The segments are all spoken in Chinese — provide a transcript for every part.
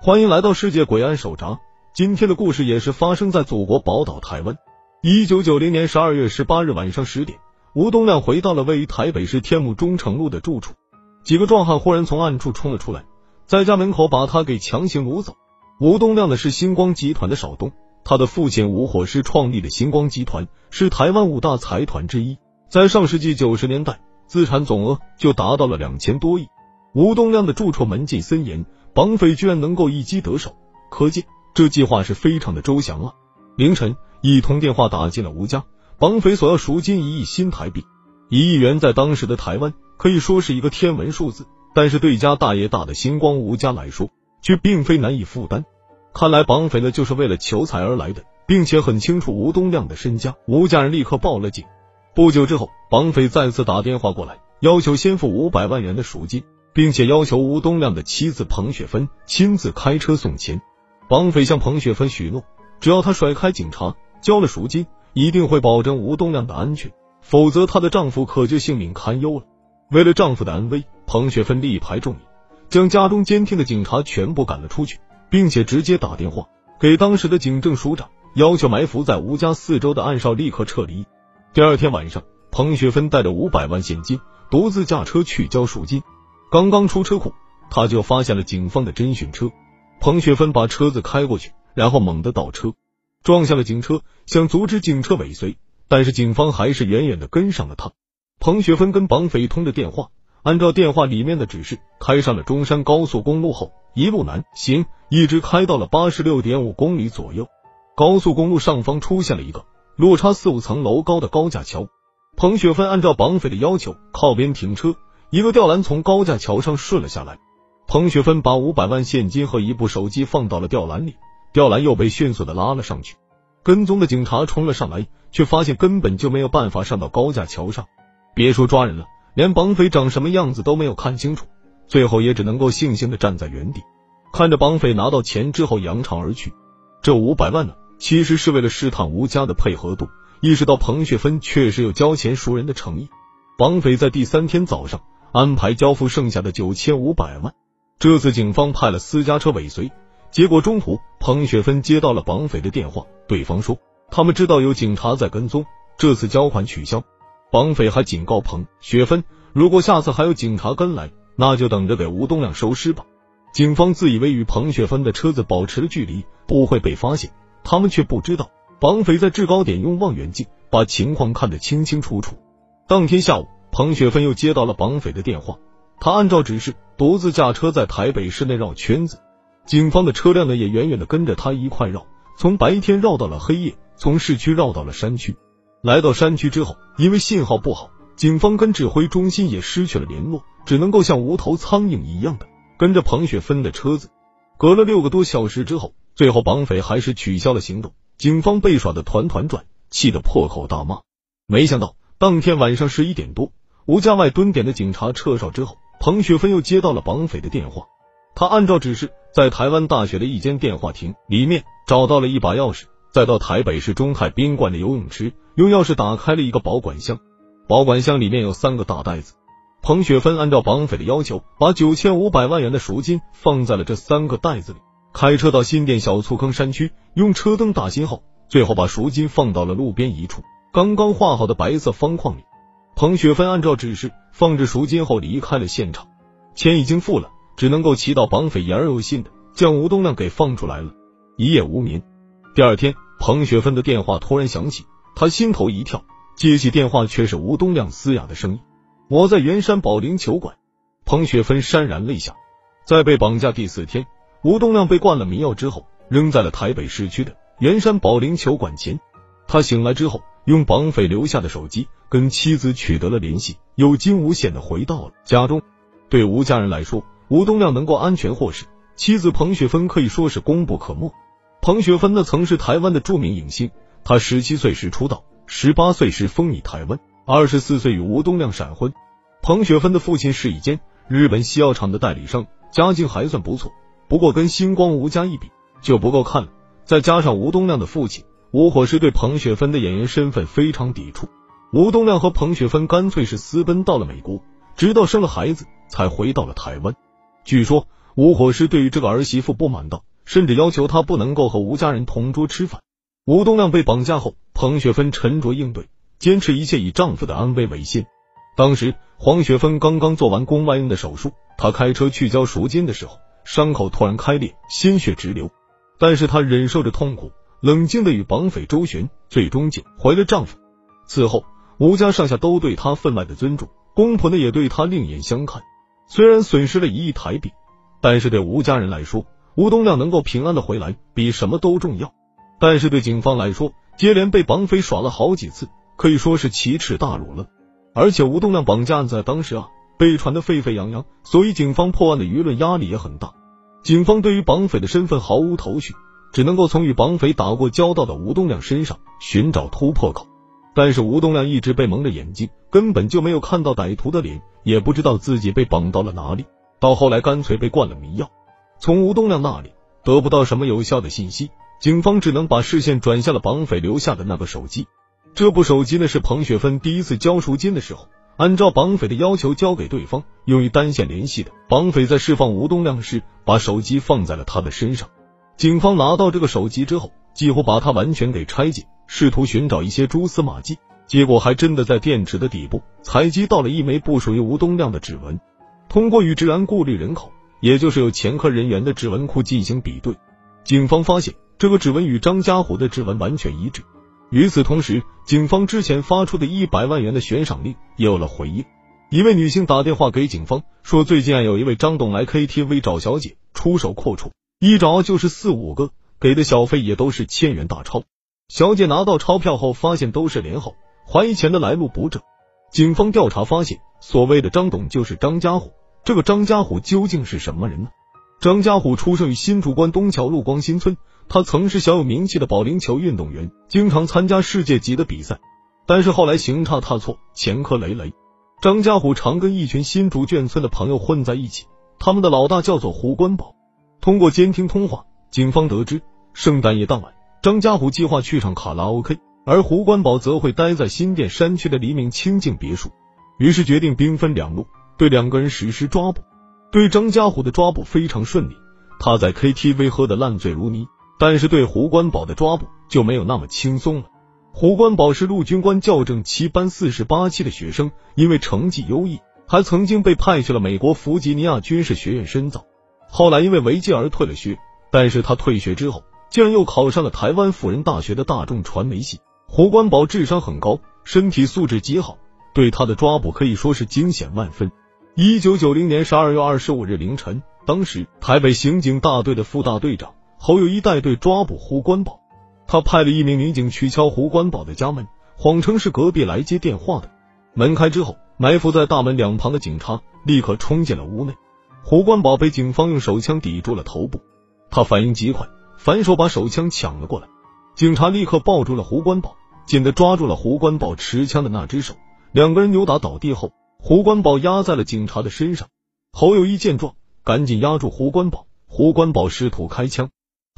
欢迎来到世界鬼案手札。今天的故事也是发生在祖国宝岛台湾。一九九零年十二月十八日晚上十点，吴东亮回到了位于台北市天母中城路的住处，几个壮汉忽然从暗处冲了出来，在家门口把他给强行掳走。吴东亮的是星光集团的少东，他的父亲吴火师创立的星光集团是台湾五大财团之一，在上世纪九十年代，资产总额就达到了两千多亿。吴东亮的住处门禁森严。绑匪居然能够一击得手，可见这计划是非常的周详啊！凌晨，一通电话打进了吴家，绑匪索要赎金一亿新台币。一亿元在当时的台湾可以说是一个天文数字，但是对家大业大的星光吴家来说，却并非难以负担。看来绑匪呢就是为了求财而来的，并且很清楚吴东亮的身家。吴家人立刻报了警。不久之后，绑匪再次打电话过来，要求先付五百万元的赎金。并且要求吴东亮的妻子彭雪芬亲自开车送钱。绑匪向彭雪芬许诺，只要她甩开警察，交了赎金，一定会保证吴东亮的安全，否则她的丈夫可就性命堪忧了。为了丈夫的安危，彭雪芬力排众议，将家中监听的警察全部赶了出去，并且直接打电话给当时的警政署长，要求埋伏在吴家四周的暗哨立刻撤离。第二天晚上，彭雪芬带着五百万现金，独自驾车去交赎金。刚刚出车库，他就发现了警方的侦讯车。彭雪芬把车子开过去，然后猛地倒车，撞向了警车，想阻止警车尾随，但是警方还是远远的跟上了他。彭雪芬跟绑匪通着电话，按照电话里面的指示，开上了中山高速公路后，一路南行，一直开到了八十六点五公里左右。高速公路上方出现了一个落差四五层楼高的高架桥。彭雪芬按照绑匪的要求，靠边停车。一个吊篮从高架桥上顺了下来，彭雪芬把五百万现金和一部手机放到了吊篮里，吊篮又被迅速的拉了上去。跟踪的警察冲了上来，却发现根本就没有办法上到高架桥上，别说抓人了，连绑匪长什么样子都没有看清楚，最后也只能够悻悻的站在原地，看着绑匪拿到钱之后扬长而去。这五百万呢，其实是为了试探吴家的配合度，意识到彭雪芬确实有交钱赎人的诚意，绑匪在第三天早上。安排交付剩下的九千五百万。这次警方派了私家车尾随，结果中途彭雪芬接到了绑匪的电话，对方说他们知道有警察在跟踪，这次交款取消。绑匪还警告彭雪芬，如果下次还有警察跟来，那就等着给吴东亮收尸吧。警方自以为与彭雪芬的车子保持了距离，不会被发现，他们却不知道绑匪在制高点用望远镜把情况看得清清楚楚。当天下午。彭雪芬又接到了绑匪的电话，他按照指示独自驾车在台北市内绕圈子，警方的车辆呢也远远的跟着他一块绕，从白天绕到了黑夜，从市区绕到了山区。来到山区之后，因为信号不好，警方跟指挥中心也失去了联络，只能够像无头苍蝇一样的跟着彭雪芬的车子。隔了六个多小时之后，最后绑匪还是取消了行动，警方被耍的团团转，气得破口大骂。没想到当天晚上十一点多。吴家外蹲点的警察撤哨之后，彭雪芬又接到了绑匪的电话。他按照指示，在台湾大学的一间电话亭里面找到了一把钥匙，再到台北市中泰宾馆的游泳池，用钥匙打开了一个保管箱。保管箱里面有三个大袋子。彭雪芬按照绑匪的要求，把九千五百万元的赎金放在了这三个袋子里，开车到新店小醋坑山区，用车灯打信号，最后把赎金放到了路边一处刚刚画好的白色方框里。彭雪芬按照指示放置赎金后离开了现场，钱已经付了，只能够祈祷绑匪言而有信的将吴东亮给放出来了。一夜无眠，第二天，彭雪芬的电话突然响起，她心头一跳，接起电话却是吴东亮嘶哑的声音：“我在圆山保龄球馆。”彭雪芬潸然泪下。在被绑架第四天，吴东亮被灌了迷药之后，扔在了台北市区的圆山保龄球馆前。他醒来之后。用绑匪留下的手机跟妻子取得了联系，有惊无险的回到了家中。对吴家人来说，吴东亮能够安全获释，妻子彭雪芬可以说是功不可没。彭雪芬呢，曾是台湾的著名影星，她十七岁时出道，十八岁时风靡台湾，二十四岁与吴东亮闪婚。彭雪芬的父亲是一间日本西药厂的代理商，家境还算不错，不过跟星光吴家一比就不够看了。再加上吴东亮的父亲。吴火师对彭雪芬的演员身份非常抵触，吴东亮和彭雪芬干脆是私奔到了美国，直到生了孩子才回到了台湾。据说吴火师对于这个儿媳妇不满道，甚至要求她不能够和吴家人同桌吃饭。吴东亮被绑架后，彭雪芬沉着应对，坚持一切以丈夫的安危为先。当时黄雪芬刚刚做完宫外孕的手术，她开车去交赎金的时候，伤口突然开裂，鲜血直流。但是她忍受着痛苦，冷静的与绑匪周旋，最终救回了丈夫。此后，吴家上下都对她分外的尊重，公婆呢也对她另眼相看。虽然损失了一亿台币，但是对吴家人来说，吴东亮能够平安的回来，比什么都重要。但是对警方来说，接连被绑匪耍了好几次，可以说是奇耻大辱了。而且吴东亮绑架案在当时啊被传得沸沸扬扬，所以警方破案的舆论压力也很大。警方对于绑匪的身份毫无头绪，只能够从与绑匪打过交道的吴东亮身上寻找突破口。但是吴东亮一直被蒙着眼睛，根本就没有看到歹徒的脸，也不知道自己被绑到了哪里。到后来干脆被灌了迷药。从吴东亮那里得不到什么有效的信息，警方只能把视线转向了绑匪留下的那个手机。这部手机呢，是彭雪芬第一次交赎金的时候，按照绑匪的要求交给对方，用于单线联系的。绑匪在释放吴东亮时，把手机放在了他的身上。警方拿到这个手机之后，几乎把它完全给拆解，试图寻找一些蛛丝马迹。结果还真的在电池的底部采集到了一枚不属于吴东亮的指纹。通过与治安顾虑人口，也就是有前科人员的指纹库进行比对，警方发现这个指纹与张家虎的指纹完全一致。与此同时，警方之前发出的一百万元的悬赏令也有了回应。一位女性打电话给警方说，最近有一位张董来 KTV 找小姐，出手阔绰，一找就是四五个，给的小费也都是千元大钞。小姐拿到钞票后，发现都是连号，怀疑钱的来路不正。警方调查发现，所谓的张董就是张家虎。这个张家虎究竟是什么人呢？张家虎出生于新竹关东桥路光新村。他曾是小有名气的保龄球运动员，经常参加世界级的比赛，但是后来行差踏错，前科累累。张家虎常跟一群新竹眷村的朋友混在一起，他们的老大叫做胡关宝。通过监听通话，警方得知，圣诞夜当晚，张家虎计划去唱卡拉 OK，而胡关宝则会待在新店山区的黎明清净别墅。于是决定兵分两路，对两个人实施抓捕。对张家虎的抓捕非常顺利，他在 KTV 喝得烂醉如泥。但是对胡关宝的抓捕就没有那么轻松了。胡关宝是陆军官校正七班四十八期的学生，因为成绩优异，还曾经被派去了美国弗吉尼亚军事学院深造。后来因为违纪而退了学，但是他退学之后，竟然又考上了台湾辅仁大学的大众传媒系。胡关宝智商很高，身体素质极好，对他的抓捕可以说是惊险万分。一九九零年十二月二十五日凌晨，当时台北刑警大队的副大队长。侯友谊带队抓捕胡关宝，他派了一名民警去敲胡关宝的家门，谎称是隔壁来接电话的。门开之后，埋伏在大门两旁的警察立刻冲进了屋内。胡关宝被警方用手枪抵住了头部，他反应极快，反手把手枪抢了过来。警察立刻抱住了胡关宝，紧的抓住了胡关宝持枪的那只手。两个人扭打倒地后，胡关宝压在了警察的身上。侯友谊见状，赶紧压住胡关宝。胡关宝试图开枪。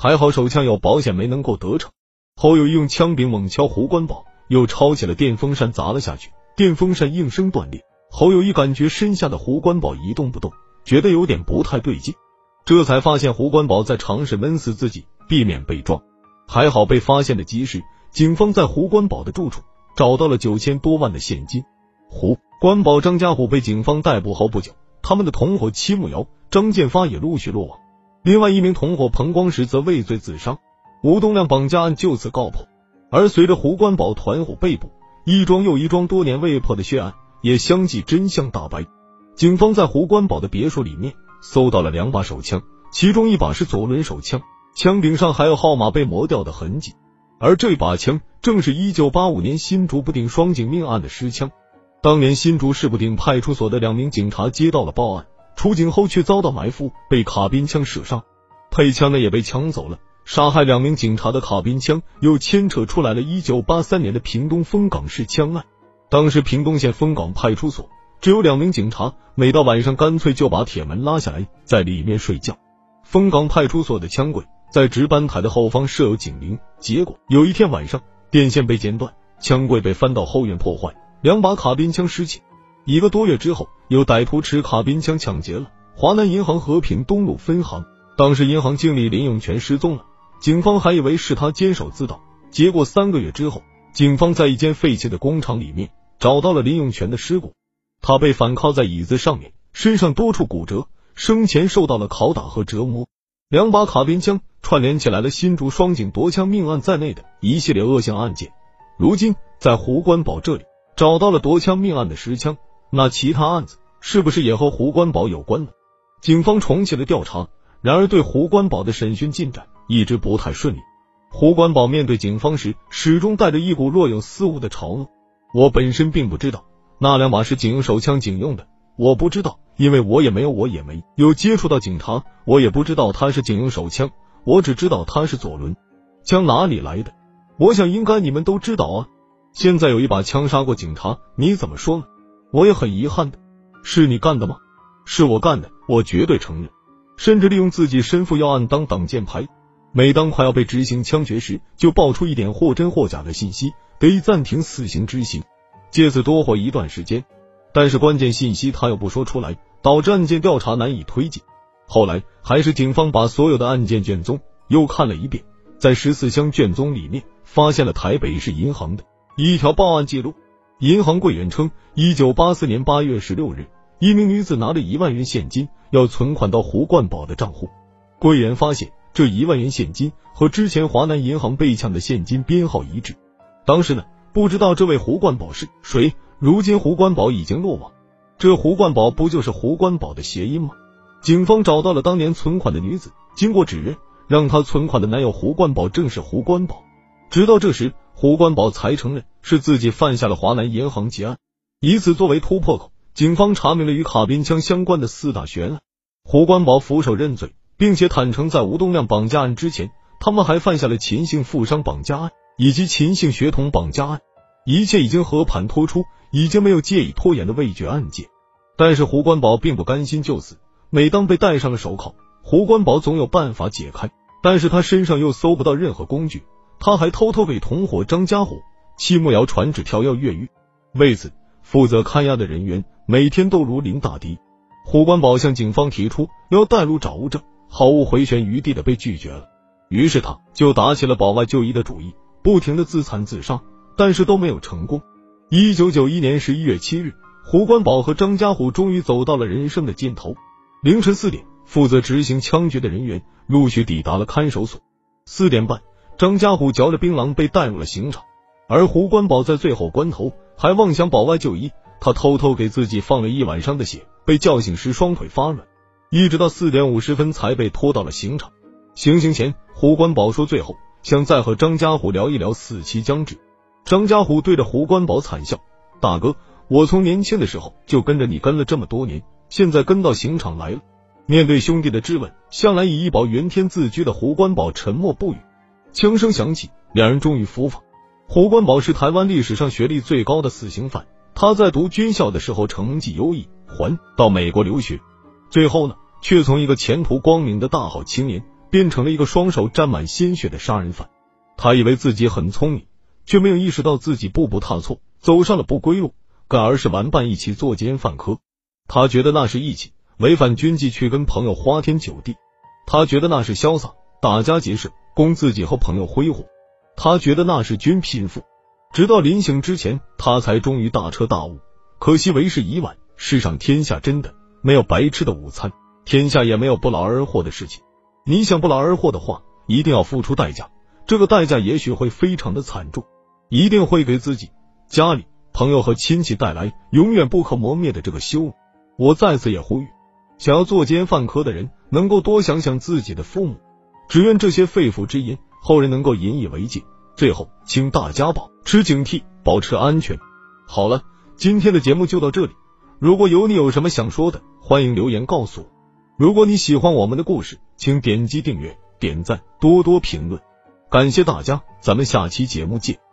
还好手枪有保险，没能够得逞。侯友谊用枪柄猛敲胡关宝，又抄起了电风扇砸了下去，电风扇应声断裂。侯友谊感觉身下的胡关宝一动不动，觉得有点不太对劲，这才发现胡关宝在尝试闷死自己，避免被抓。还好被发现的及时，警方在胡关宝的住处找到了九千多万的现金。胡关宝、张家虎被警方逮捕后不久，他们的同伙戚木瑶、张建发也陆续落网。另外一名同伙彭光石则畏罪自杀，吴东亮绑架案就此告破。而随着胡关宝团伙被捕，一桩又一桩多年未破的血案也相继真相大白。警方在胡关宝的别墅里面搜到了两把手枪，其中一把是左轮手枪，枪柄上还有号码被磨掉的痕迹。而这把枪正是一九八五年新竹不定双警命案的尸枪。当年新竹市不定派出所的两名警察接到了报案。出警后却遭到埋伏，被卡宾枪射杀，配枪的也被抢走了。杀害两名警察的卡宾枪又牵扯出来了一九八三年的屏东丰港市枪案。当时屏东县丰港派出所只有两名警察，每到晚上干脆就把铁门拉下来，在里面睡觉。丰港派出所的枪柜在值班台的后方设有警铃，结果有一天晚上电线被剪断，枪柜被翻到后院破坏，两把卡宾枪失窃。一个多月之后，有歹徒持卡宾枪抢劫了华南银行和平东路分行。当时银行经理林永全失踪了，警方还以为是他监守自盗。结果三个月之后，警方在一间废弃的工厂里面找到了林永全的尸骨。他被反靠在椅子上面，身上多处骨折，生前受到了拷打和折磨。两把卡宾枪串联起来了新竹双井夺枪命案在内的一系列恶性案件。如今在胡关宝这里找到了夺枪命案的实枪，那其他案子是不是也和胡关宝有关呢？警方重启了调查，然而对胡关宝的审讯进展一直不太顺利。胡关宝面对警方时，始终带着一股若有似无的嘲弄。我本身并不知道那两把是警用手枪，警用的。我不知道，因为我也没有，我也没有接触到警察，我也不知道他是警用手枪。我只知道他是左轮枪，哪里来的？我想应该你们都知道啊。现在有一把枪杀过警察，你怎么说呢？我也很遗憾的，是你干的吗？是我干的，我绝对承认，甚至利用自己身负要案当挡箭牌。每当快要被执行枪决时，就爆出一点或真或假的信息，得以暂停死刑执行，借此多活一段时间。但是关键信息他又不说出来，导致案件调查难以推进。后来还是警方把所有的案件卷宗又看了一遍，在十四箱卷宗里面发现了台北市银行的一条报案记录。银行柜员称，一九八四年八月十六日，一名女子拿了一万元现金要存款到胡冠宝的账户，柜员发现。这一万元现金和之前华南银行被抢的现金编号一致。当时呢，不知道这位胡冠宝是谁。如今胡冠宝已经落网，这胡冠宝不就是胡冠宝的谐音吗？警方找到了当年存款的女子，经过指认，让她存款的男友胡冠宝正是胡冠宝。直到这时，胡冠宝才承认是自己犯下了华南银行劫案。以此作为突破口，警方查明了与卡宾枪相关的四大悬案。胡冠宝俯首认罪。并且坦诚，在吴东亮绑架案之前，他们还犯下了秦姓富商绑架案以及秦姓学童绑架案，一切已经和盘托出，已经没有借以拖延的未决案件。但是胡关宝并不甘心就此，每当被戴上了手铐，胡关宝总有办法解开，但是他身上又搜不到任何工具，他还偷偷给同伙张家虎、戚木瑶传纸条要越狱。为此，负责看押的人员每天都如临大敌。胡关宝向警方提出要带路找物证。毫无回旋余地的被拒绝了，于是他就打起了保外就医的主意，不停的自残自杀，但是都没有成功。一九九一年十一月七日，胡关宝和张家虎终于走到了人生的尽头。凌晨四点，负责执行枪决的人员陆续抵达了看守所。四点半，张家虎嚼着槟榔被带入了刑场，而胡关宝在最后关头还妄想保外就医，他偷偷给自己放了一晚上的血，被叫醒时双腿发软。一直到四点五十分才被拖到了刑场。行刑前，胡关宝说最后想再和张家虎聊一聊死期将至。张家虎对着胡关宝惨笑：“大哥，我从年轻的时候就跟着你跟了这么多年，现在跟到刑场来了。”面对兄弟的质问，向来以一保元天自居的胡关宝沉默不语。枪声响起，两人终于伏法。胡关宝是台湾历史上学历最高的死刑犯，他在读军校的时候成绩优异，还到美国留学。最后呢，却从一个前途光明的大好青年，变成了一个双手沾满鲜血的杀人犯。他以为自己很聪明，却没有意识到自己步步踏错，走上了不归路，更而是玩伴一起作奸犯科。他觉得那是义气，违反军纪去跟朋友花天酒地；他觉得那是潇洒，打家劫舍，供自己和朋友挥霍；他觉得那是军贫富。直到临行之前，他才终于大彻大悟。可惜为时已晚，世上天下真的。没有白吃的午餐，天下也没有不劳而获的事情。你想不劳而获的话，一定要付出代价，这个代价也许会非常的惨重，一定会给自己、家里、朋友和亲戚带来永远不可磨灭的这个羞辱。我在此也呼吁，想要作奸犯科的人，能够多想想自己的父母。只愿这些肺腑之言，后人能够引以为戒。最后，请大家保持警惕，保持安全。好了，今天的节目就到这里。如果有你有什么想说的，欢迎留言告诉我。如果你喜欢我们的故事，请点击订阅、点赞、多多评论，感谢大家，咱们下期节目见。